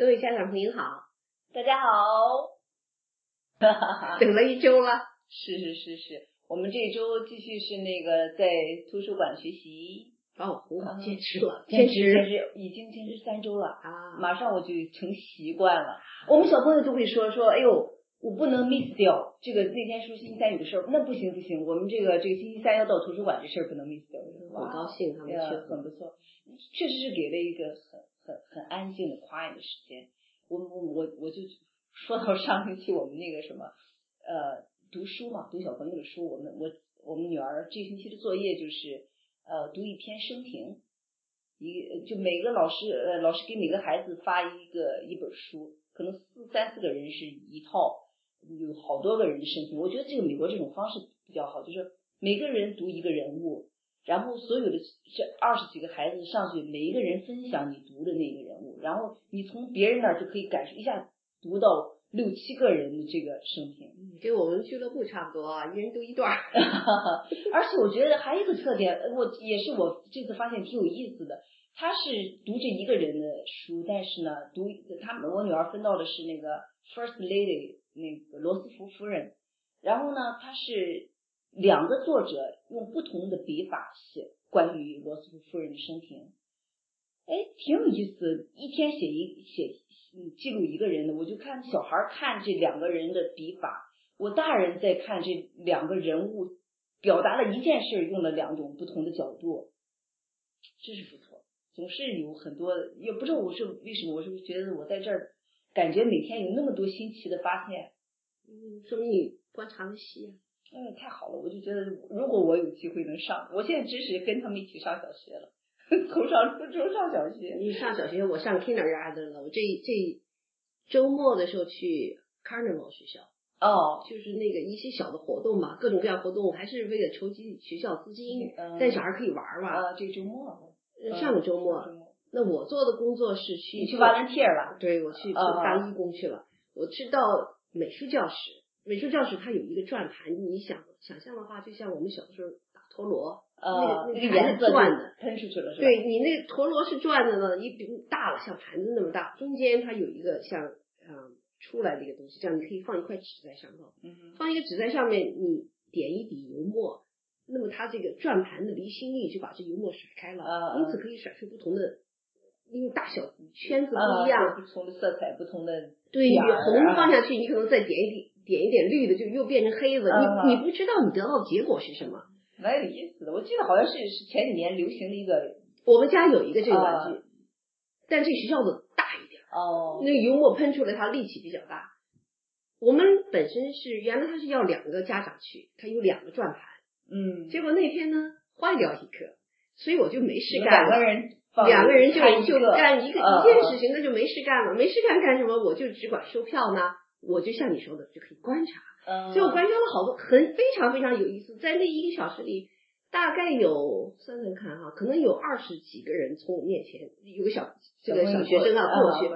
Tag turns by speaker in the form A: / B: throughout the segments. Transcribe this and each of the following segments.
A: 各位家长朋友好，
B: 大家好。
A: 等了一周了，
B: 是是是是，我们这周继续是那个在图书馆学习。
A: 哦，很好，坚持了，
B: 坚持坚持，已经坚持三周了
A: 啊！
B: 马上我就成习惯了。我们小朋友都会说说，哎呦，我不能 miss 掉这个。那天说星期三有个事儿，那不行不行，我们这个这个星期三要到图书馆这事儿不能 miss 掉。
A: 很高兴他们去，
B: 很不错，确实是给了一个很很很安静的 quiet 的时间。我我我我就说到上星期我们那个什么呃读书嘛，读小朋友的书，我们我我们女儿这星期的作业就是呃读一篇生平，一就每个老师呃老师给每个孩子发一个一本书，可能四三四个人是一套，有好多个人的生平。我觉得这个美国这种方式比较好，就是每个人读一个人物。然后所有的这二十几个孩子上去，每一个人分享你读的那个人物，然后你从别人那儿就可以感受一下，读到六七个人的这个生平，
A: 跟我们俱乐部差不多啊，一人读一段。
B: 而且我觉得还有一个特点，我也是我这次发现挺有意思的，他是读这一个人的书，但是呢，读他们我女儿分到的是那个 First Lady 那个罗斯福夫人，然后呢，他是。两个作者用不同的笔法写关于罗斯福夫人的生平，哎，挺有意思。一天写一写，记录一个人的，我就看小孩看这两个人的笔法，我大人在看这两个人物表达了一件事，用了两种不同的角度，真是不错。总是有很多，也不知道我是为什么，我是不是觉得我在这儿感觉每天有那么多新奇的发现？
A: 嗯，说明你观察的细。
B: 哎，太好了！我就觉得，如果我有机会能上，我现在只是跟他们一起上小学了，从上初中上小学。
A: 你上小学，我上 kindergarten 了。我这这周末的时候去 Carnival 学校，
B: 哦，
A: 就是那个一些小的活动嘛，各种各样活动，还是为了筹集学校资金，带小孩可以玩嘛。
B: 啊，这周末，
A: 上个周末。那我做的工作是去
B: 你去 volunteer 了。
A: 对，我去当义工去了。我去到美术教室。美术教室它有一个转盘，你想想象的话，就像我们小的时候打陀螺，
B: 呃，
A: 那个那个盘子转的，
B: 喷出去了是
A: 吧？对你那陀螺是转的呢，一大了，像盘子那么大，中间它有一个像嗯出来的一个东西，这样你可以放一块纸在上头，
B: 嗯，
A: 放一个纸在上面，你点一笔油墨，那么它这个转盘的离心力就把这油墨甩开了，因此可以甩出不同的，因为大小圈子不一样，
B: 不同的色彩，不同的
A: 对，红放下去，你可能再点一点。点一点绿的就又变成黑的，你你不知道你得到的结果是什么，
B: 蛮有意思的。我记得好像是是前几年流行的一个，
A: 我们家有一个这个玩具，但这学校的大一点
B: 哦，
A: 那个油墨喷出来它力气比较大。我们本身是原来他是要两个家长去，他有两个转盘，
B: 嗯，
A: 结果那天呢坏掉一个，所以我就没事干了，
B: 两个人
A: 两个人就就干一个一件事情，那就没事干了，没事干干什么？我就只管收票呢。我就像你说的，就可以观察，所以我观察了好多，很非常非常有意思。在那一个小时里，大概有算算看哈，可能有二十几个人从我面前，有个小这个小学生啊过去，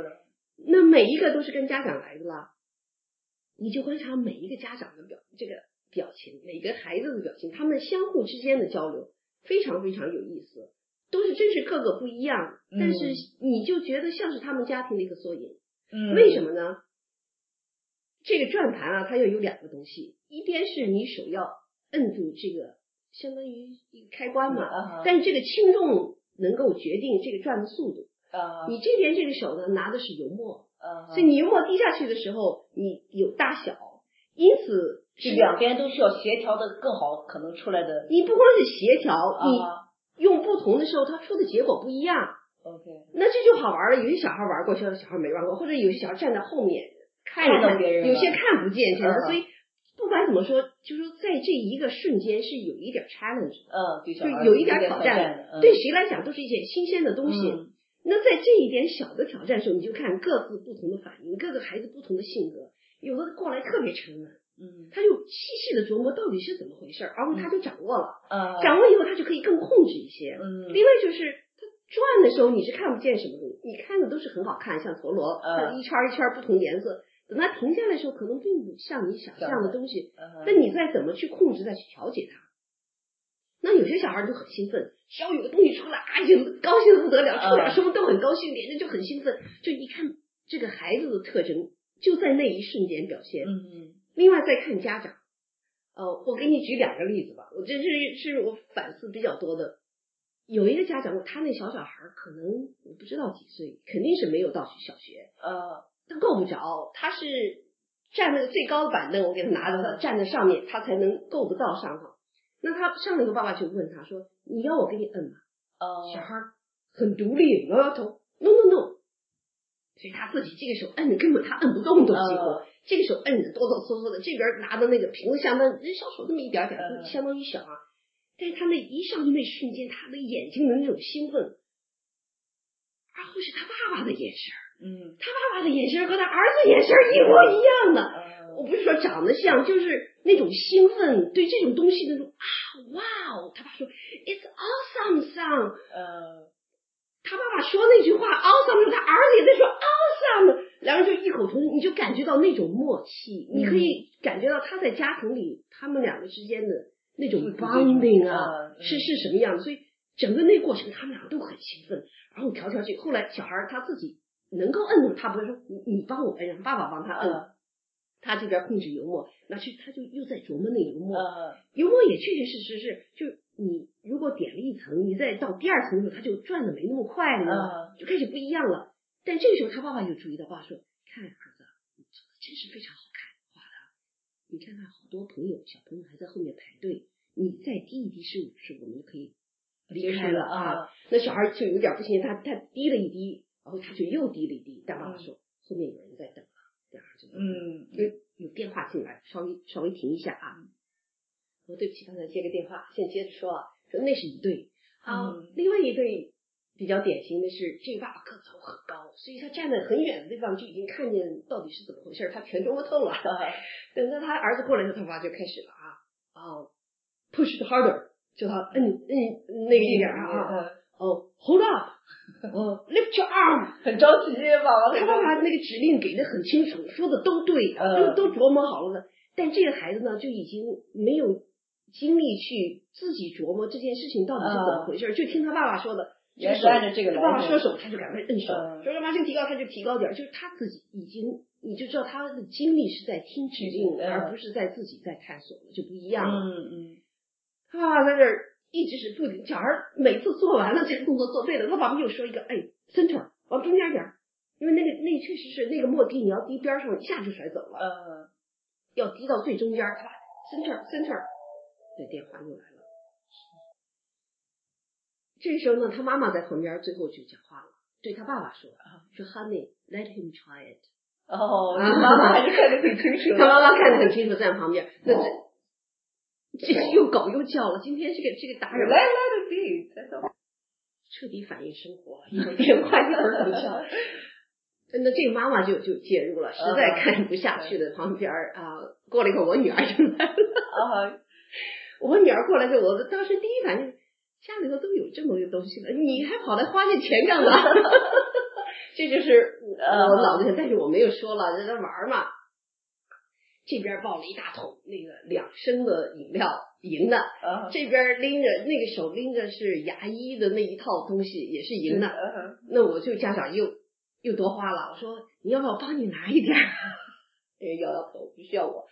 A: 那每一个都是跟家长来的啦。你就观察每一个家长的表这个表情，每个孩子的表情，他们相互之间的交流非常非常有意思，都是真是个个不一样，但是你就觉得像是他们家庭的一个缩影。
B: 嗯，
A: 为什么呢？这个转盘啊，它要有两个东西，一边是你手要摁住这个，相当于一个开关嘛，但是这个轻重能够决定这个转的速度。
B: 啊，
A: 你这边这个手呢，拿的是油墨，所以你油墨滴下去的时候，你有大小，因此
B: 这两边都需要协调的更好，可能出来的。
A: 你不光是协调，你用不同的时候，它出的结果不一样。
B: OK，
A: 那这就好玩了。有些小孩玩过，有些小孩没玩过，或者有些小孩站在后面。看
B: 到别人，
A: 有些看不见，真的。所以不管怎么说，就说在这一个瞬间是有一点 challenge，
B: 嗯，
A: 就有一点挑
B: 战。
A: 对谁来讲都是一件新鲜的东西。那在这一点小的挑战时候，你就看各自不同的反应，各个孩子不同的性格，有的过来特别沉稳，
B: 嗯，
A: 他就细细的琢磨到底是怎么回事，然后他就掌握了，
B: 嗯，
A: 掌握以后他就可以更控制一些，
B: 嗯。
A: 另外就是他转的时候你是看不见什么东西，你看的都是很好看，像陀螺，一圈一圈不同颜色。等它停下来的时候，可能并不像你想象的东西。那你再怎么去控制，再去调节它？那有些小孩就很兴奋，只要有个东西出来，哎呀，高兴的不得了，出点什么都很高兴，脸上就很兴奋。就一看这个孩子的特征就在那一瞬间表现。
B: 嗯嗯。
A: 另外再看家长，呃，我给你举两个例子吧，我这是是我反思比较多的。有一个家长，他那小小孩可能我不知道几岁，肯定是没有到小学，
B: 呃，
A: 他够不着，他是站那个最高的板凳，我给他拿着，他站在上面，他才能够得到上头。那他上来以后，爸爸就问他说：“你要我给你摁吗？”
B: 哦，
A: 小孩很独立，摇摇头，no no no。所以他自己这个手摁的根本他摁不动东西，这个手摁着哆哆嗦嗦的，这边拿的那个瓶子相当人小手那么一点点，相当于小啊。但是他那一上去那瞬间，他的眼睛的那种兴奋，而后是他爸爸的眼神
B: 嗯，
A: 他爸爸的眼神和他儿子眼神一模一样的。我不是说长得像，就是那种兴奋，对这种东西那种啊，哇哦！他爸说，It's awesome son。
B: 呃，
A: 他爸爸说那句话 awesome，他儿子也在说 awesome，两个人就异口同声，你就感觉到那种默契，你可以感觉到他在家庭里他们两个之间的。那种 bonding 啊，是是什么样的？所以整个那过程，他们两个都很兴奋，然后调调去。后来小孩他自己能够摁住，他不会说你你帮我摁，让爸爸帮他摁。他这边控制油墨，那去他就又在琢磨那油墨。油墨也确确实实是，就你如果点了一层，你再到第二层的时候，他就转的没那么快了，就开始不一样了。但这个时候他爸爸就注意到，爸爸说：“看儿子，你做的真是非常好看。”画的你看看，好多朋友小朋友还在后面排队，你再滴一滴是五是我们就可以离开了啊。那小孩就有点不行，他他滴了一滴，然后他就又滴了一滴。但妈妈说后面有人在等了，这样就
B: 嗯，
A: 有有电话进来，稍微稍微停一下啊。我对不起，刚才接个电话，现在接着说啊，说那是一对啊，另外一对。比较典型的是，这个爸爸个子很高，所以他站在很远的地方就已经看见到底是怎么回事，他全琢磨透了。等到他儿子过来的时候，他爸就开始了啊，哦，push harder，叫他摁摁那个一点啊，哦，hold up，哦，lift your arm，
B: 很着急，爸
A: 爸他爸爸那个指令给的很清楚，说的都对，都都琢磨好了的。但这个孩子呢，就已经没有精力去自己琢磨这件事情到底是怎么回事，就听他爸爸说的。
B: 也是按照这个来。
A: 爸爸说手，他就赶快摁手；说干嘛性提高，他就提高点就是他自己已经，你就知道他的精力是在听指令，而不是在自己在探索了，就不一样了。
B: 嗯嗯。
A: 他爸爸在这儿一直是不停，小孩每次做完了这个动作做对了，他爸爸又说一个，哎，center 往中间点因为那个那确实是那个墨滴，你要滴边上一下就甩走了。
B: 呃。
A: 要滴到最中间，他爸 center center，这电话又来了。这时候呢，他妈妈在旁边，最后就讲话了，对他爸爸说：“说 Honey，let him try it。”
B: 哦，妈妈还是看得很清楚。
A: 他妈妈看得很清楚，在旁边，那这 又狗又叫了。今天这个这个打扰。
B: 来来的 be，
A: 彻底反映生活，一会儿电话一会儿狗叫。那这个妈妈就就介入了，实在看不下去的旁边啊，过了一会儿，我女儿就来了。我女儿过来之后，我当时第一反应。家里头都有这么个东西了，你还跑来花这钱干嘛？这就是我脑子里，但是我没有说了，在那玩嘛。这边抱了一大桶那个两升的饮料，银的；这边拎着那个手拎着是牙医的那一套东西，也是银的。那我就家长又又多花了，我说你要不要帮你拿一点？摇摇头，不需要我。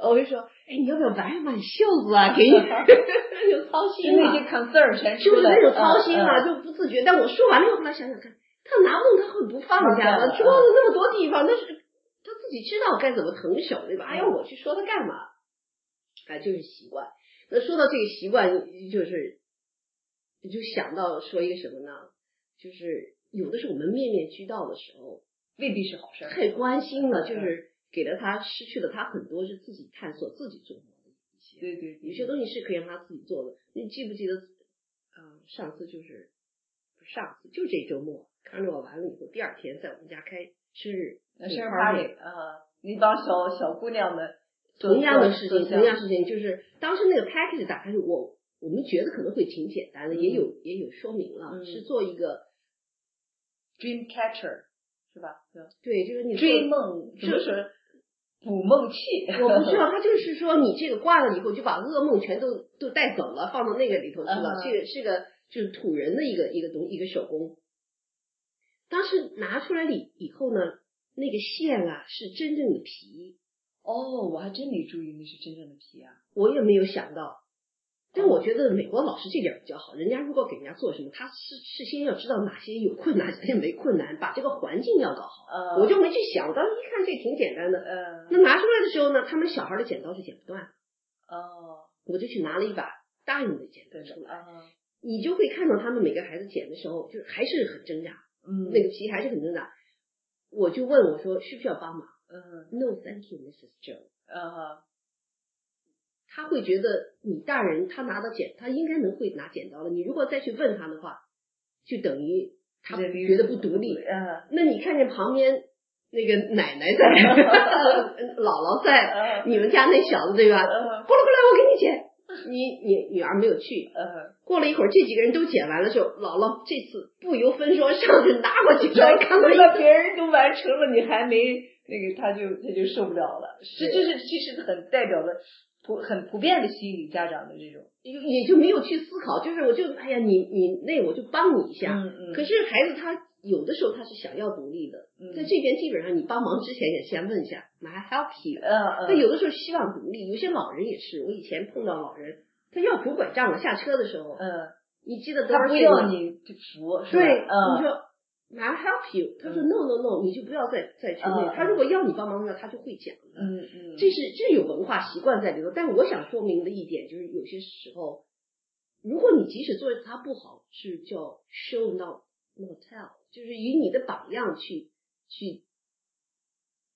A: 我就说，哎，你要不要挽挽袖子啊？给你 就操心
B: 那些 concern 全
A: 就是那种操心啊，就不自觉。但我说完了以后，来想想看，他拿不动，他会不放下吗？桌子那么多地方，那是己知道该怎么腾手，对吧？还要我去说他干嘛？哎，就是习惯。那说到这个习惯，就是你就想到说一个什么呢？就是有的时候我们面面俱到的时候，
B: 未必是好事。
A: 太关心了，就是。给了他，失去了他很多是自己探索、自己琢磨的一些。
B: 对对，
A: 有些东西是可以让他自己做的。你记不记得？嗯，上次就是上次就这周末，看着我完了以后，第二天在我们家开生日
B: 生日 party 啊，那帮小小姑娘们，
A: 同样的事情，同样事情，就是当时那个 package 打开，我我们觉得可能会挺简单的，也有也有说明了，是做一个
B: dream catcher 是吧？
A: 对，就是你
B: 追梦，就是。捕梦器，
A: 我不知道，他就是说你这个挂了以后，就把噩梦全都都带走了，放到那个里头去了。这个是个就是土人的一个一个东一个手工。当时拿出来了以后呢，那个线啊是真正的皮。
B: 哦，我还真没注意那是真正的皮啊。
A: 我也没有想到。但我觉得美国老师这点比较好，人家如果给人家做什么，他是事先要知道哪些有困难，哪些没困难，把这个环境要搞好。呃我就没去想，我当时一看这挺简单的。
B: 呃。
A: 那拿出来的时候呢，他们小孩的剪刀是剪不断。
B: 哦。
A: 我就去拿了一把大人的剪刀出
B: 来。
A: 你就会看到他们每个孩子剪的时候，就还是很挣扎。
B: 嗯。
A: 那个皮还是很挣扎。我就问我说：“需不需要帮忙？”
B: 嗯。
A: No，thank you，Mrs. Joe。
B: 呃。
A: 他会觉得你大人，他拿到剪，他应该能会拿剪刀了。你如果再去问他的话，就等于他觉得不独立。
B: 嗯，
A: 那你看见旁边那个奶奶在，姥姥在，你们家那小子对吧？过来过来，我给你剪。你你女儿没有去。
B: 呃。
A: 过了一会儿，这几个人都剪完了之后，姥姥这次不由分说上去拿过去，看
B: 到别人都完成了，你还没那个，他就他就受不了了。这就是其实很代表了。普很普遍的心理，家长的这种
A: 也也就没有去思考，就是我就哎呀，你你那我就帮你一下。
B: 嗯嗯。
A: 可是孩子他有的时候他是想要独立的，在这边基本上你帮忙之前也先问一下，May I help you？
B: 嗯嗯。
A: 他有的时候希望独立，有些老人也是，我以前碰到老人，他要拄拐杖了，下车的时候，
B: 嗯，
A: 你记得多少
B: 岁吗？他不要你扶，
A: 对，
B: 你
A: 说。May I help you？他说 No No No，你就不要再再去那。他如果要你帮忙的话，他就会讲。
B: 嗯嗯。
A: 这是这有文化习惯在里头。但我想说明的一点就是，有些时候，如果你即使做他不好，是叫 show not not tell，就是以你的榜样去去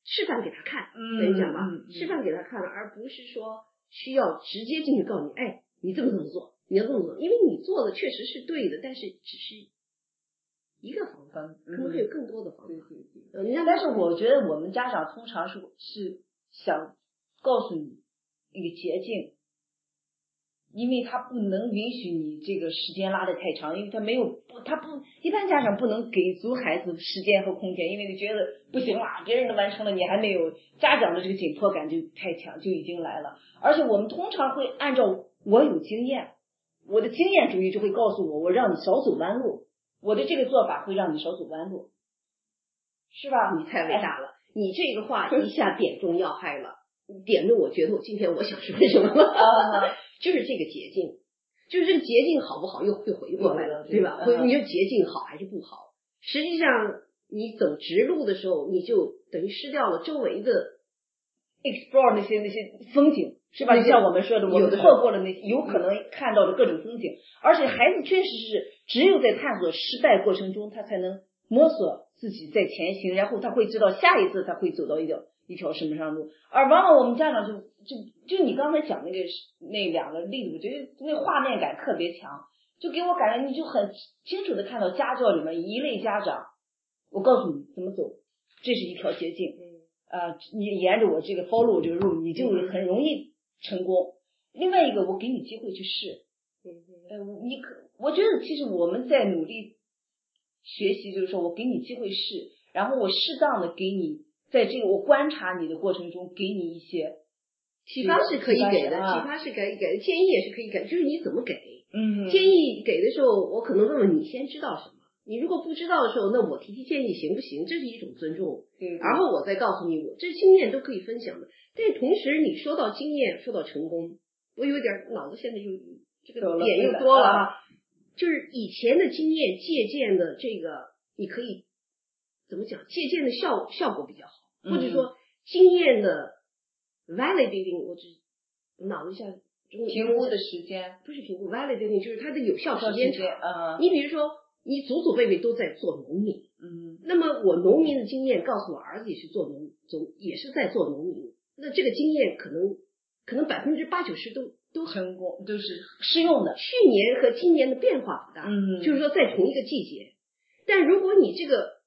A: 示范给他看，等于讲吧，示范给他看，而不是说需要直接进去告诉你，哎，你这么这么做，你要这么做，因为你做的确实是对的，但是只是。一个方法，可能会有更多的方法。
B: 对对对。呃，但是我觉得我们家长通常是是想告诉你一个捷径，因为他不能允许你这个时间拉得太长，因为他没有不，他不一般家长不能给足孩子时间和空间，因为你觉得不行啦，别人都完成了，你还没有，家长的这个紧迫感就太强，就已经来了。而且我们通常会按照我有经验，我的经验主义就会告诉我，我让你少走弯路。我的这个做法会让你少走弯路，是吧？
A: 你太伟大了，你这个话 一下点中要害了，点的我觉得我今天我想说什么了，就是这个捷径，就是这个捷径好不好又又回过来了，对吧？你就捷径好还是不好？实际上你走直路的时候，你就等于失掉了周围的
B: explore 那些那些风景。是吧？就像我们说的，我们错过了那有可能看到的各种风景，而且孩子确实是只有在探索失败过程中，他才能摸索自己在前行，然后他会知道下一次他会走到一条一条什么上路。而往往我们家长就就就你刚才讲那个那两个例子，我觉得那画面感特别强，就给我感觉你就很清楚的看到家教里面一类家长，我告诉你怎么走，这是一条捷径，啊，你沿着我这个 follow 这个路，你就很容易。成功，另外一个我给你机会去试，呃，你可我觉得其实我们在努力学习，就是说我给你机会试，然后我适当的给你在这个我观察你的过程中给你一些
A: 启发是可以给的，启发是可以给的，建议也是可以给，就是你怎么给，
B: 嗯，
A: 建议给的时候，我可能问问你先知道什么，你如果不知道的时候，那我提提建议行不行？这是一种尊重，
B: 对，
A: 然后我再告诉你，我这经验都可以分享的。但同时，你说到经验，说到成功，我有点脑子现在又这个点又多了啊。就是以前的经验借鉴的这个，你可以怎么讲？借鉴的效效果比较好，或者说经验的 validating，我只脑子一下
B: 评估的时间
A: 不是评估 validating，就是它的有效时间
B: 长。
A: 你比如说，你祖祖辈辈都在做农民，
B: 嗯，
A: 那么我农民的经验告诉我儿子也是做农，总也是在做农民。那这个经验可能可能百分之八九十都都
B: 成功，都是适用的。
A: 去年和今年的变化不大，
B: 嗯，
A: 就是说在同一个季节。但如果你这个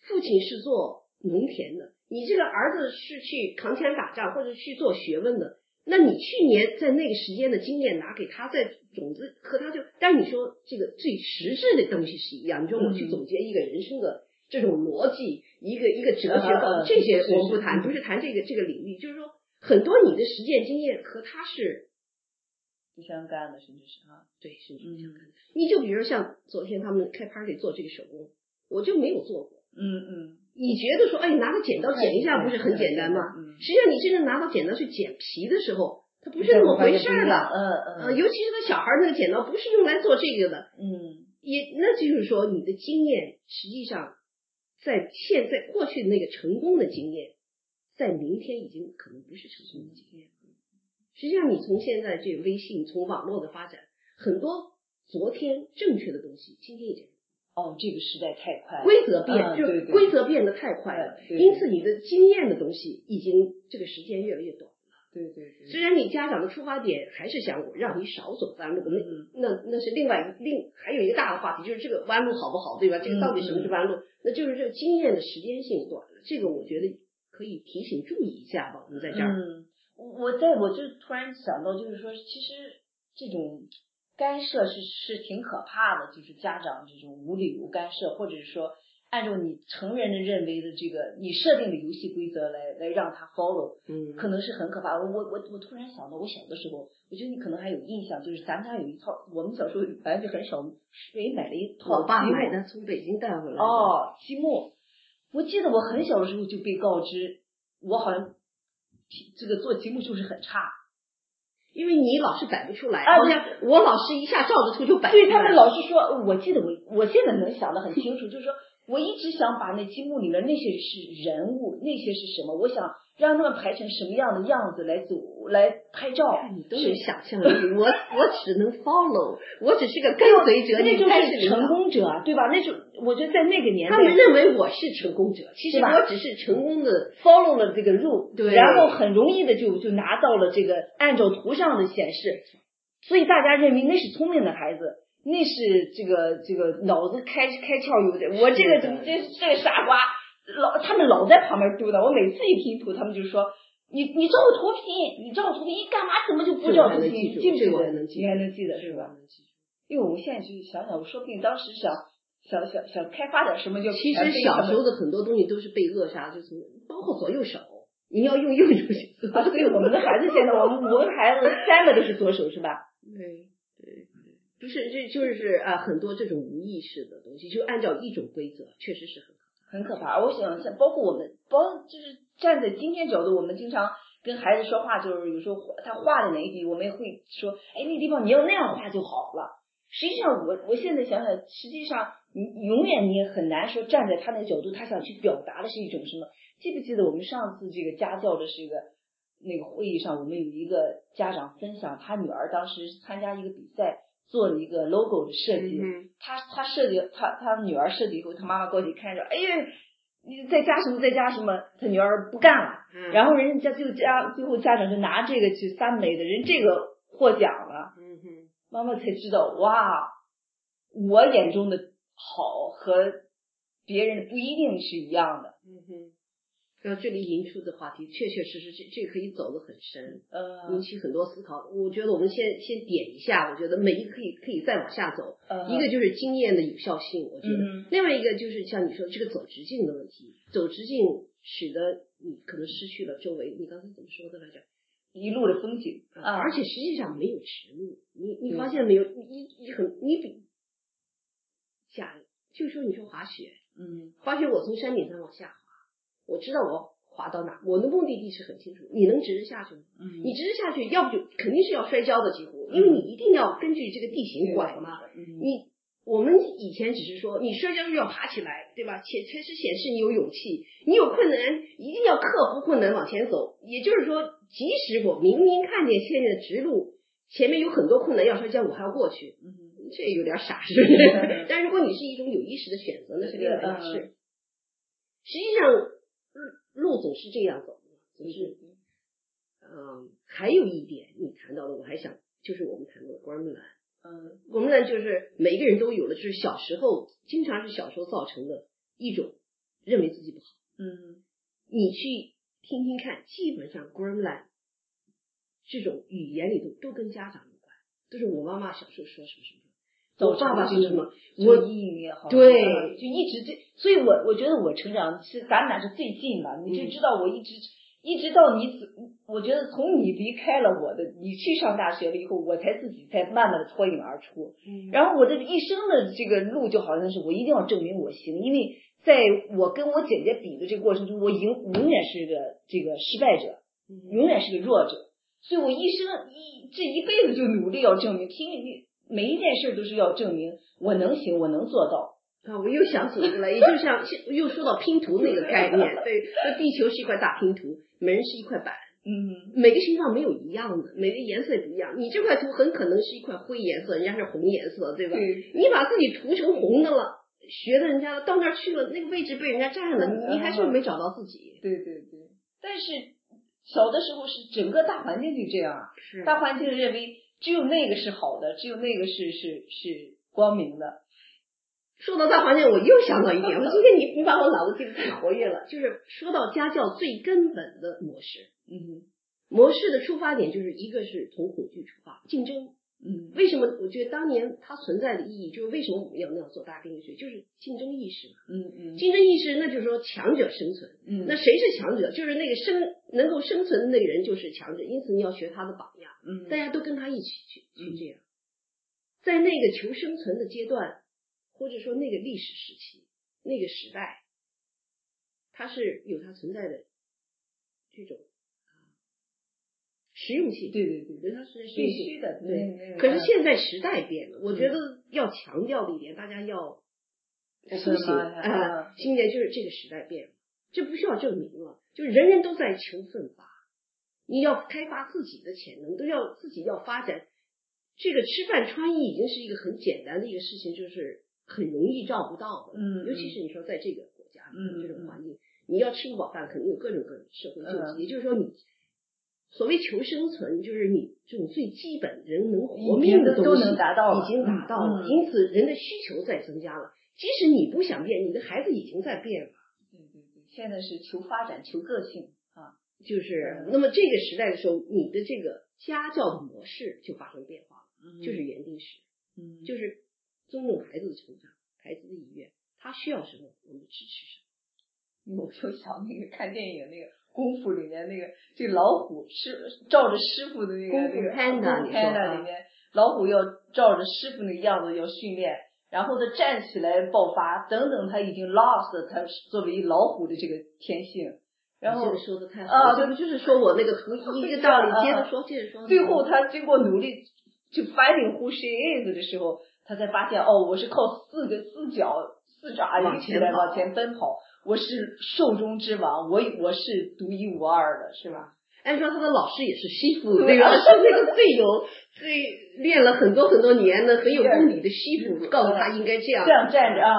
A: 父亲是做农田的，你这个儿子是去扛枪打仗或者去做学问的，那你去年在那个时间的经验拿给他，在种子和他就，但是你说这个最实质的东西是一样。你说我去总结一个人生的。这种逻辑，一个一个哲学，这些我们不谈，不是谈这个这个领域，就是说很多你的实践经验和他是
B: 不相干的，甚至是啊，
A: 对，甚至不相干的。你就比如像昨天他们开 party 做这个手工，我就没有做过，
B: 嗯嗯。
A: 你觉得说，哎，拿个剪刀剪一下不是很简单吗？实际上，你真正拿到剪刀去剪皮的时候，它不是那么回事儿的。
B: 嗯
A: 嗯。尤其是个小孩那个剪刀不是用来做这个的。
B: 嗯。
A: 也，那就是说，你的经验实际上在现在过去的那个成功的经验，在明天已经可能不是成功的经验。实际上，你从现在这个微信，从网络的发展，很多昨天正确的东西，今天已经。
B: 哦，这个时代太快，
A: 规则变，就规则变得太快了。因此，你的经验的东西已经这个时间越来越短了。
B: 对对对。
A: 虽然你家长的出发点还是想让你少走弯路，那那那是另外另还有一个大的话题，就是这个弯路好不好，对吧？这个到底什么是弯路？那就是这个经验的时间性短了。这个我觉得可以提醒注意一下吧。我们在这儿，
B: 嗯，我在我就突然想到，就是说，其实这种。干涉是是挺可怕的，就是家长这种无理由干涉，或者是说按照你成人的认为的这个你设定的游戏规则来来让他 follow，
A: 嗯，
B: 可能是很可怕。我我我我突然想到，我小的时候，我觉得你可能还有印象，就是咱家有一套，我们小时候反正就很少，谁买了一套？
A: 我爸买的，从北京带回来的。
B: 哦，积木。我记得我很小的时候就被告知，我好像这个做积木就是很差。
A: 因为你老是摆不出来，好像我老是一下照着图就摆。
B: 对他们老是说，我记得我我现在能想得很清楚，就是说我一直想把那积木里面那些是人物，那些是什么，我想让他们排成什么样的样子来走来拍照。
A: 你都有想象力，我我只能 follow，我只是个跟随者，
B: 那就是成功者，对吧？那就我觉得在那个年代，
A: 他们认为我是成功者，其实我只是成功的
B: follow 了这个路，
A: 对，
B: 然后很容易的就就拿到了这个按照图上的显示，所以大家认为那是聪明的孩子，那是这个这个脑子开开窍有点，我这个怎么这这个傻瓜，老他们老在旁边嘟囔，我每次一拼图，他们就说你你照图拼，你照图拼，你干嘛怎么就不照图拼？记不记得？你还能记得是吧？因为我们现在就想想，我说不定当时想。想想想开发点什么就
A: 其实小时候的很多东西都是被扼杀，就是包括左右手，你要用右手写字。
B: 所以我们的孩子现在，我们我们孩子三个都是左手，是吧？
A: 对，不是这就是啊，很多这种无意识的东西，就按照一种规则，确实是很
B: 很可怕。我想像包括我们，包就是站在今天角度，我们经常跟孩子说话，就是有时候他画的哪一笔，我们也会说，哎，那地方你要那样画就好了。实际上，我我现在想想，实际上。你永远你也很难说站在他那个角度，他想去表达的是一种什么？记不记得我们上次这个家教的这个那个会议上，我们有一个家长分享，他女儿当时参加一个比赛，做了一个 logo 的设计。他他设计，他他女儿设计以后，他妈妈过去看着，哎呀，你再加什么再加什么，他女儿不干了。然后人家就家最后家长就拿这个去三美的人，这个获奖了。妈妈才知道，哇，我眼中的。好和别人不一定是一样的。
A: 嗯哼，然后这里引出的话题，确确实实这这可以走得很深，
B: 呃，
A: 引起很多思考。我觉得我们先先点一下，我觉得每一可以可以再往下走。一个就是经验的有效性，我觉得，另外一个就是像你说这个走直径的问题，走直径使得你可能失去了周围。你刚才怎么说的来着？
B: 一路的风景
A: 啊，而且实际上没有直路。你你发现没有？你你很你比。假，就说你说滑雪，
B: 嗯，
A: 滑雪我从山顶上往下滑，我知道我滑到哪，我的目的地是很清楚。你能直着下去吗？
B: 嗯，
A: 你直着下去，要不就肯定是要摔跤的，几乎，因为你一定要根据这个地形拐嘛。
B: 嗯，
A: 你我们以前只是说，你摔跤就要爬起来，对吧？且确实显示你有勇气，你有困难一定要克服困难往前走。也就是说，即使我明明看见现在的直路前面有很多困难要摔跤，我还要过去。
B: 嗯。
A: 这有点傻，是不是？但如果你是一种有意识的选择，那是另外一回事。实际上，路路总是这样走的，总是。嗯，还有一点你谈到的，我还想就是我们谈到的 gremlin。嗯，gremlin 就是每一个人都有的，就是小时候经常是小时候造成的一种认为自己不好。
B: 嗯，
A: 你去听听看，基本上 gremlin 这种语言里头都跟家长有关，都是我妈妈小时候说什么什么。我爸爸是什么？我
B: 阴影也好，
A: 对，
B: 就一直这，所以我我觉得我成长是咱俩是最近吧，你就知道我一直一一直到你，我觉得从你离开了我的，你去上大学了以后，我才自己才慢慢的脱颖而出。
A: 嗯，
B: 然后我这一生的这个路就好像是我一定要证明我行，因为在我跟我姐姐比的这个过程中，我永永远是个这个失败者，永远是个弱者，所以我一生一这一辈子就努力要证明，拼命每一件事都是要证明我能行，我能做到。
A: 啊，我又想起一个了，也就像 又说到拼图那个概念，对，那地球是一块大拼图，每人是一块板，
B: 嗯，
A: 每个形状没有一样的，每个颜色也不一样。你这块图很可能是一块灰颜色，人家是红颜色，对吧？
B: 对。
A: 你把自己涂成红的了，学的人家到那儿去了，那个位置被人家占了，你还是没找到自己。
B: 对对对。但是小的时候是整个大环境就这样，
A: 是
B: 大环境认为只有那个是好的，只有那个是是是光明的。
A: 说到大环境，我又想到一点。我今天你你把我脑子记得太活跃了。就是说到家教最根本的模式，
B: 嗯，
A: 模式的出发点就是一个是从恐惧出发，竞争。
B: 嗯，
A: 为什么？我觉得当年它存在的意义就是为什么我们要那样做大兵学，就是竞争意识嘛。
B: 嗯嗯，
A: 竞争意识，那就是说强者生存。
B: 嗯，
A: 那谁是强者？就是那个生能够生存的那个人就是强者，因此你要学他的榜样。
B: 嗯，
A: 大家都跟他一起去去这样，在那个求生存的阶段。或者说那个历史时期，那个时代，它是有它存在的这种实用性。
B: 对对对，
A: 它是
B: 必须的。
A: 对。可是现在时代变了，我觉得要强调的一点，大家要苏醒啊！今年就是这个时代变了，这不需要证明了，就是人人都在求奋发，你要开发自己的潜能，都要自己要发展。这个吃饭穿衣已经是一个很简单的一个事情，就是。很容易照不到的，
B: 嗯，
A: 尤其是你说在这个国家，
B: 嗯，
A: 这种环境，你要吃不饱饭，肯定有各种各种社会救济。也就是说，你所谓求生存，就是你这种最基本人能活命的东西，
B: 都能达到，
A: 已经达到了。因此，人的需求在增加了。即使你不想变，你的孩子已经在变了。
B: 对对对，现在是求发展、求个性啊，
A: 就是。那么这个时代的时候，你的这个家教的模式就发生变化了，就是园丁式，
B: 嗯，
A: 就是。尊重孩子的成长，孩子的意愿，他需要什么，我们支持什
B: 么。我就想那个看电影那个功夫里面那个这老虎师照着师傅的那个那个功夫拍的里面，老虎要照着师傅那个样子要训练，然后他站起来爆发，等等他已经 lost 他作为老虎的这个天性。然后
A: 说的太好，这不就是说我那个图一个道理，接着说，接着说。
B: 最后他经过努力就 fighting who she is 的时候。他才发现哦，我是靠四个四脚四爪一起来往前奔跑，我是兽中之王，我我是独一无二的，是吧？
A: 按说他的老师也是西服，对吧？是那个最有最练了很多很多年的很有功底的西服，告诉他应该这样
B: 这样站着啊。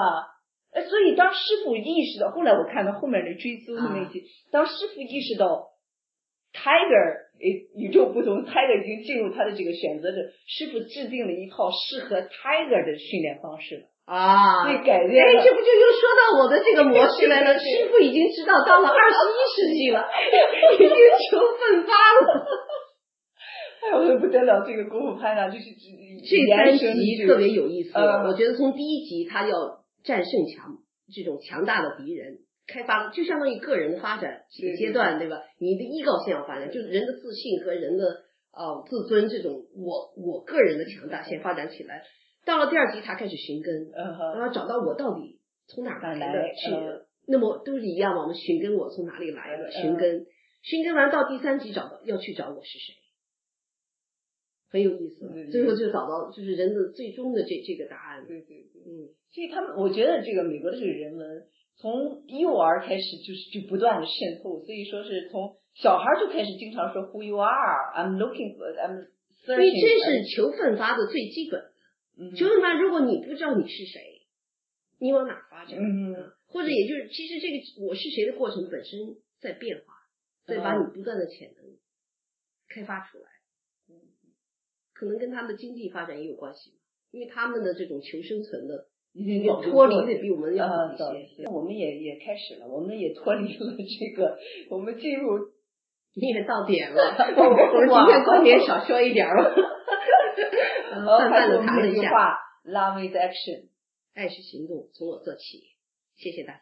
B: 哎，所以当师傅意识到，后来我看到后面的追踪的那集，当师傅意识到 Tiger。诶，与众不同，Tiger 已经进入他的这个选择的师傅制定了一套适合 Tiger 的训练方式了
A: 啊，
B: 被，改变
A: 哎，这不就又说到我的这个模式来了？师傅已经知道到了二十一世纪了，已经求奋发了。
B: 哎呦，不得了，这个功夫拍啊，就是
A: 这三集特别有意思。我觉得从第一集他要战胜强这种强大的敌人。开发就相当于个人的发展几个阶段，对吧？你的依高先要发展，就是人的自信和人的呃自尊这种我我个人的强大先发展起来。到了第二集，他开始寻根，然后找到我到底从哪来的，是那么都是一样嘛？我们寻根，我从哪里来的？寻根，寻根完到第三集找到要去找我是谁，很有意思。最后就找到就是人的最终的这这个答案。
B: 对对对，
A: 嗯，
B: 所以他们我觉得这个美国的这个人文。从幼儿开始就是就不断的渗透，所以说是从小孩就开始经常说 Who you are? I'm looking for, I'm
A: 为这是求奋发的最基本的。求奋发，如果你不知道你是谁，你往哪发展？
B: 嗯
A: 或者也就是，其实这个我是谁的过程本身在变化，在把你不断的潜能开发出来。
B: 嗯，
A: 可能跟他们的经济发展也有关系，因为他们的这种求生存的。
B: 已经
A: 脱离的比我们要早
B: 一些，我们也也开始了，我们也脱离了这个，我们进入
A: 你也到点了，我们今天观点少说一点吧。慢慢的谈一下
B: ，Love is action，
A: 爱是行动，从我做起，谢谢大家。